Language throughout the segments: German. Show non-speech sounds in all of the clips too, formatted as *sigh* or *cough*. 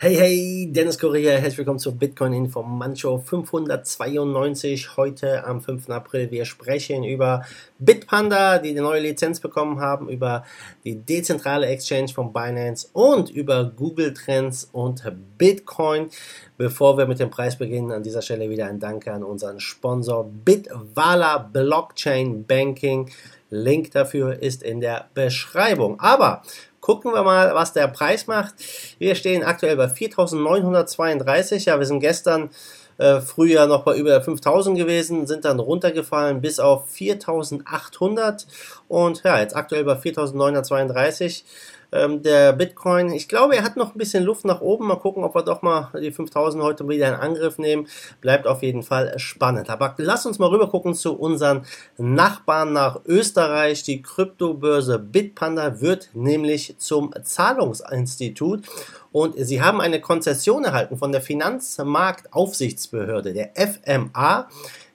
Hey, hey, Dennis Correa, herzlich willkommen zur Bitcoin Informant 592, heute am 5. April. Wir sprechen über Bitpanda, die eine neue Lizenz bekommen haben, über die dezentrale Exchange von Binance und über Google Trends und Bitcoin. Bevor wir mit dem Preis beginnen, an dieser Stelle wieder ein Danke an unseren Sponsor Bitwala Blockchain Banking. Link dafür ist in der Beschreibung. Aber Gucken wir mal, was der Preis macht. Wir stehen aktuell bei 4.932. Ja, wir sind gestern äh, früher noch bei über 5000 gewesen, sind dann runtergefallen bis auf 4800 und ja, jetzt aktuell bei 4932 ähm, der Bitcoin. Ich glaube, er hat noch ein bisschen Luft nach oben. Mal gucken, ob wir doch mal die 5000 heute wieder in Angriff nehmen. Bleibt auf jeden Fall spannend. Aber lass uns mal rüber gucken zu unseren Nachbarn nach Österreich. Die Kryptobörse Bitpanda wird nämlich zum Zahlungsinstitut und sie haben eine Konzession erhalten von der Finanzmarktaufsichtsbehörde, der FMA.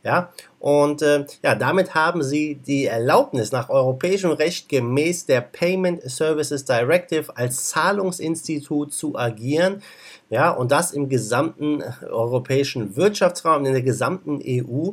Ja, und äh, ja, damit haben sie die Erlaubnis nach europäischem Recht gemäß der Payment Services Directive als Zahlungsinstitut zu agieren. Ja, und das im gesamten europäischen Wirtschaftsraum, in der gesamten EU.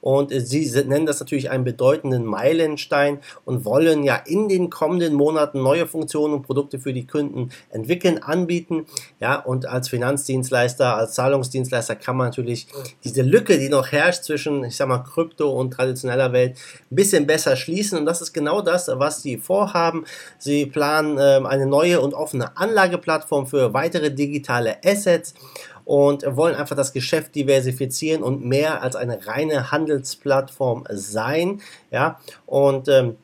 Und sie nennen das natürlich einen bedeutenden Meilenstein und wollen ja in den kommenden Monaten neue Funktionen und Produkte für die Kunden entwickeln, anbieten. Ja, und als Finanzdienstleister, als Zahlungsdienstleister kann man natürlich diese Lücke, die noch herrscht zwischen, ich sag mal, Krypto und traditioneller Welt, ein bisschen besser schließen. Und das ist genau das, was sie vorhaben. Sie planen äh, eine neue und offene Anlageplattform für weitere digitale Assets und wollen einfach das Geschäft diversifizieren und mehr als eine reine Handelsplattform sein. Ja, und ähm,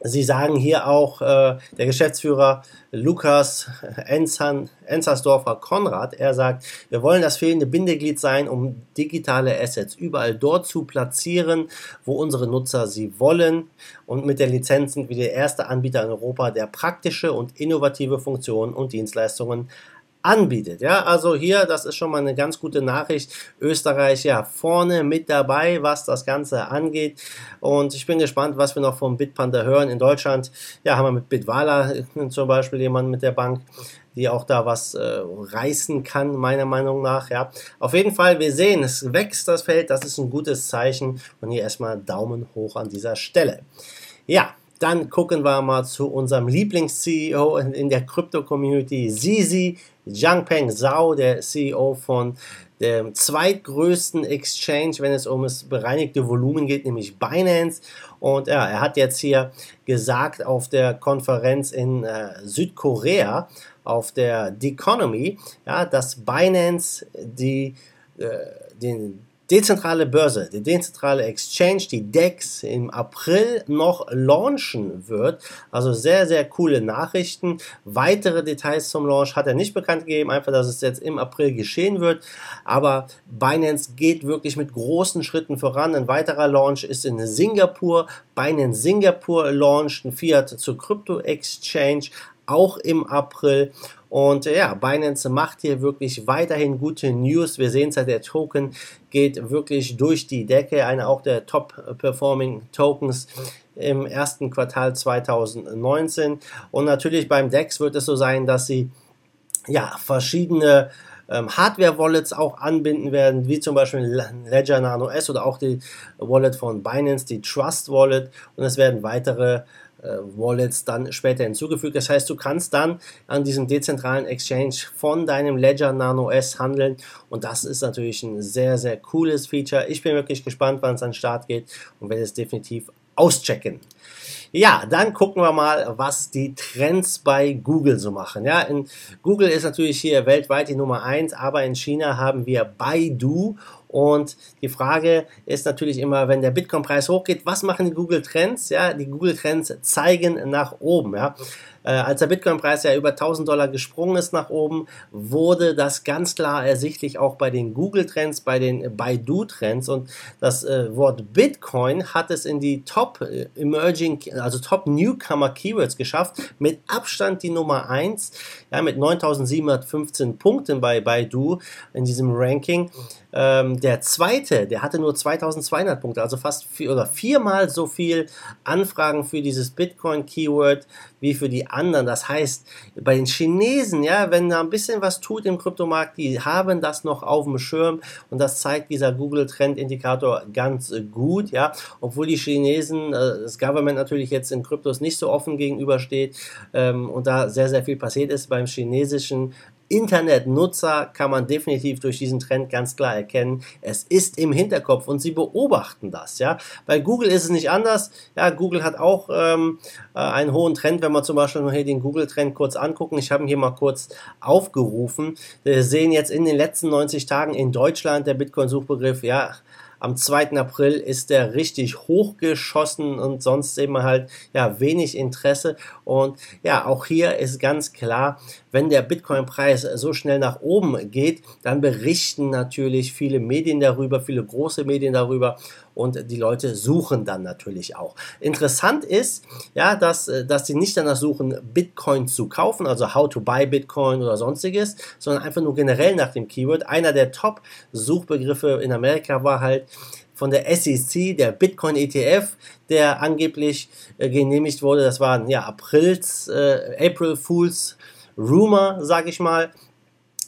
Sie sagen hier auch, äh, der Geschäftsführer Lukas Ensan, Enzersdorfer Konrad, er sagt, wir wollen das fehlende Bindeglied sein, um digitale Assets überall dort zu platzieren, wo unsere Nutzer sie wollen. Und mit der Lizenz sind wir der erste Anbieter in Europa, der praktische und innovative Funktionen und Dienstleistungen anbietet. Ja, also hier, das ist schon mal eine ganz gute Nachricht. Österreich ja vorne mit dabei, was das Ganze angeht. Und ich bin gespannt, was wir noch vom Bitpanda hören. In Deutschland, ja, haben wir mit Bitwala zum Beispiel jemanden mit der Bank, die auch da was äh, reißen kann, meiner Meinung nach. Ja, auf jeden Fall, wir sehen, es wächst das Feld. Das ist ein gutes Zeichen. Und hier erstmal Daumen hoch an dieser Stelle. Ja, dann gucken wir mal zu unserem Lieblings-CEO in der Krypto-Community, Zizi Jiangpeng Zhao, der CEO von dem zweitgrößten Exchange, wenn es um das bereinigte Volumen geht, nämlich Binance. Und ja, er hat jetzt hier gesagt auf der Konferenz in äh, Südkorea, auf der The Economy, ja, dass Binance die, äh, den dezentrale Börse, die dezentrale Exchange, die DEX im April noch launchen wird. Also sehr, sehr coole Nachrichten. Weitere Details zum Launch hat er nicht bekannt gegeben, einfach, dass es jetzt im April geschehen wird. Aber Binance geht wirklich mit großen Schritten voran. Ein weiterer Launch ist in Singapur. Binance Singapur launcht ein Fiat zur Krypto Exchange auch im April. Und äh, ja, Binance macht hier wirklich weiterhin gute News. Wir sehen es ja, der Token geht wirklich durch die Decke. Einer auch der Top-Performing Tokens im ersten Quartal 2019. Und natürlich beim DEX wird es so sein, dass sie ja verschiedene ähm, Hardware-Wallets auch anbinden werden, wie zum Beispiel Ledger Nano S oder auch die Wallet von Binance, die Trust Wallet. Und es werden weitere Wallets dann später hinzugefügt. Das heißt, du kannst dann an diesem dezentralen Exchange von deinem Ledger Nano S handeln und das ist natürlich ein sehr, sehr cooles Feature. Ich bin wirklich gespannt, wann es an den Start geht und werde es definitiv auschecken. Ja, dann gucken wir mal, was die Trends bei Google so machen. Ja, in Google ist natürlich hier weltweit die Nummer eins, aber in China haben wir Baidu und die Frage ist natürlich immer, wenn der Bitcoin-Preis hochgeht, was machen die Google Trends? Ja, die Google Trends zeigen nach oben. Ja. Äh, als der Bitcoin-Preis ja über 1000 Dollar gesprungen ist nach oben, wurde das ganz klar ersichtlich auch bei den Google-Trends, bei den Baidu-Trends und das äh, Wort Bitcoin hat es in die Top äh, Emerging, also Top Newcomer Keywords geschafft, mit Abstand die Nummer 1, ja, mit 9715 Punkten bei Baidu in diesem Ranking. Ähm, der zweite, der hatte nur 2200 Punkte, also fast vier, oder viermal so viel Anfragen für dieses Bitcoin-Keyword wie für die anderen. Das heißt, bei den Chinesen, ja, wenn da ein bisschen was tut im Kryptomarkt, die haben das noch auf dem Schirm und das zeigt dieser Google Trend Indikator ganz gut, ja, obwohl die Chinesen, äh, das Government natürlich jetzt in Kryptos nicht so offen gegenübersteht ähm, und da sehr, sehr viel passiert ist beim chinesischen Internetnutzer kann man definitiv durch diesen Trend ganz klar erkennen. Es ist im Hinterkopf und sie beobachten das. Ja, bei Google ist es nicht anders. Ja, Google hat auch ähm, äh, einen hohen Trend. Wenn wir zum Beispiel hier den Google-Trend kurz angucken, ich habe ihn hier mal kurz aufgerufen. Wir sehen jetzt in den letzten 90 Tagen in Deutschland der Bitcoin-Suchbegriff ja am 2. April ist der richtig hochgeschossen und sonst sehen wir halt ja wenig Interesse. Und ja, auch hier ist ganz klar, wenn der Bitcoin-Preis so schnell nach oben geht, dann berichten natürlich viele Medien darüber, viele große Medien darüber und die Leute suchen dann natürlich auch. Interessant ist, ja, dass, äh, dass sie nicht danach suchen, Bitcoin zu kaufen, also how to buy Bitcoin oder sonstiges, sondern einfach nur generell nach dem Keyword. Einer der Top-Suchbegriffe in Amerika war halt von der SEC, der Bitcoin ETF, der angeblich äh, genehmigt wurde. Das war ja Aprils, äh, April Fools Rumor, sage ich mal.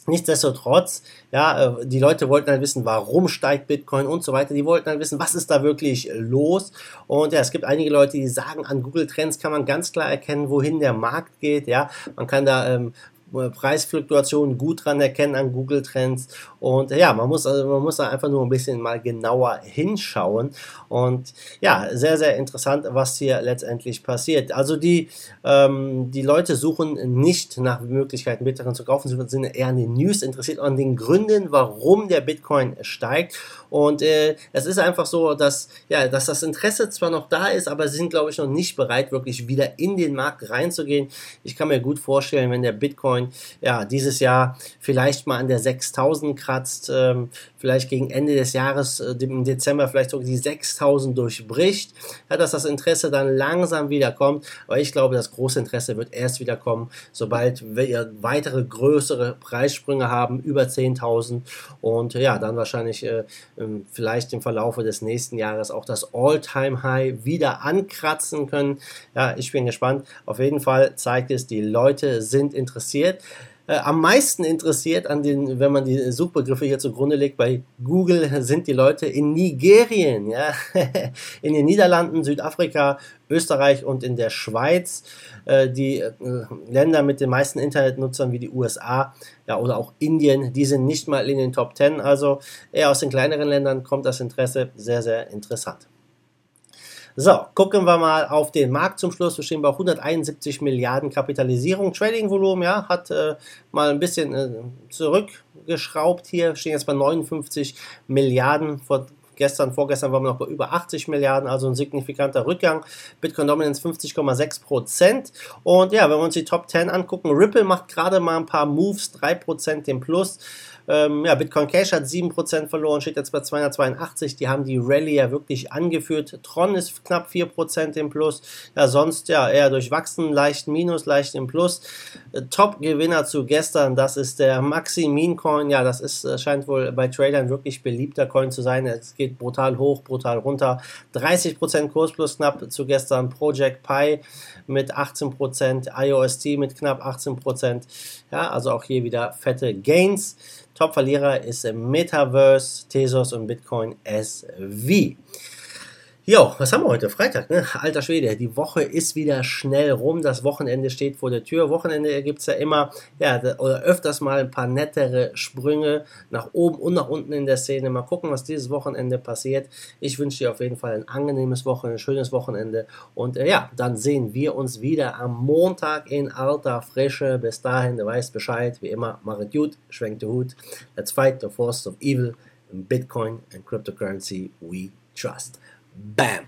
Nichtsdestotrotz, ja, äh, die Leute wollten dann wissen, warum steigt Bitcoin und so weiter. Die wollten dann wissen, was ist da wirklich los. Und ja, es gibt einige Leute, die sagen, an Google Trends kann man ganz klar erkennen, wohin der Markt geht. Ja, man kann da ähm, Preisfluktuationen gut dran erkennen an Google Trends und ja, man muss also man muss da einfach nur ein bisschen mal genauer hinschauen und ja, sehr sehr interessant, was hier letztendlich passiert. Also die ähm, die Leute suchen nicht nach Möglichkeiten Bitcoin zu kaufen, sie sind eher an den News interessiert an den Gründen, warum der Bitcoin steigt und äh, es ist einfach so, dass ja, dass das Interesse zwar noch da ist, aber sie sind glaube ich noch nicht bereit wirklich wieder in den Markt reinzugehen. Ich kann mir gut vorstellen, wenn der Bitcoin Bitcoin ja dieses Jahr vielleicht mal an der 6000 kratzt, ähm, vielleicht gegen Ende des Jahres, äh, im Dezember vielleicht sogar die 6000 durchbricht, ja, dass das Interesse dann langsam wieder kommt. Aber ich glaube, das große Interesse wird erst wieder kommen, sobald wir weitere größere Preissprünge haben, über 10.000 und ja, dann wahrscheinlich äh, ähm, vielleicht im Verlaufe des nächsten Jahres auch das All-Time-High wieder ankratzen können. Ja, ich bin gespannt. Auf jeden Fall zeigt es, die Leute sind interessiert interessiert. Äh, am meisten interessiert an den, wenn man die Suchbegriffe hier zugrunde legt, bei Google sind die Leute in Nigerien, ja, *laughs* in den Niederlanden, Südafrika, Österreich und in der Schweiz. Äh, die äh, Länder mit den meisten Internetnutzern wie die USA ja, oder auch Indien, die sind nicht mal in den Top 10. Also eher aus den kleineren Ländern kommt das Interesse sehr, sehr interessant. So, gucken wir mal auf den Markt zum Schluss. Wir stehen bei 171 Milliarden Kapitalisierung. Trading-Volumen, ja, hat äh, mal ein bisschen äh, zurückgeschraubt hier. Stehen jetzt bei 59 Milliarden. Vor gestern, vorgestern waren wir noch bei über 80 Milliarden, also ein signifikanter Rückgang. Bitcoin Dominance 50,6 Prozent. Und ja, wenn wir uns die Top 10 angucken, Ripple macht gerade mal ein paar Moves, 3 Prozent im Plus. Ähm, ja, Bitcoin Cash hat 7% verloren, steht jetzt bei 282. Die haben die Rallye ja wirklich angeführt. Tron ist knapp 4% im Plus. Ja, sonst ja eher durchwachsen, leicht Minus, leicht im Plus. Äh, Top-Gewinner zu gestern, das ist der Maxi Mean Coin. Ja, das ist, äh, scheint wohl bei Tradern wirklich beliebter Coin zu sein. Es geht brutal hoch, brutal runter. 30% Kurs plus knapp zu gestern. Project Pi mit 18%, IOST mit knapp 18%. Ja, also auch hier wieder fette Gains. Top-Verlierer ist Metaverse, Tesos und Bitcoin SV. Jo, was haben wir heute? Freitag, ne? Alter Schwede, die Woche ist wieder schnell rum. Das Wochenende steht vor der Tür. Wochenende gibt es ja immer, ja, oder öfters mal ein paar nettere Sprünge nach oben und nach unten in der Szene. Mal gucken, was dieses Wochenende passiert. Ich wünsche dir auf jeden Fall ein angenehmes Wochenende, ein schönes Wochenende. Und äh, ja, dann sehen wir uns wieder am Montag in alter Frische. Bis dahin, du weißt Bescheid. Wie immer, mach es gut, schwenk den Hut. Let's fight the force of evil in Bitcoin and cryptocurrency we trust. Bam!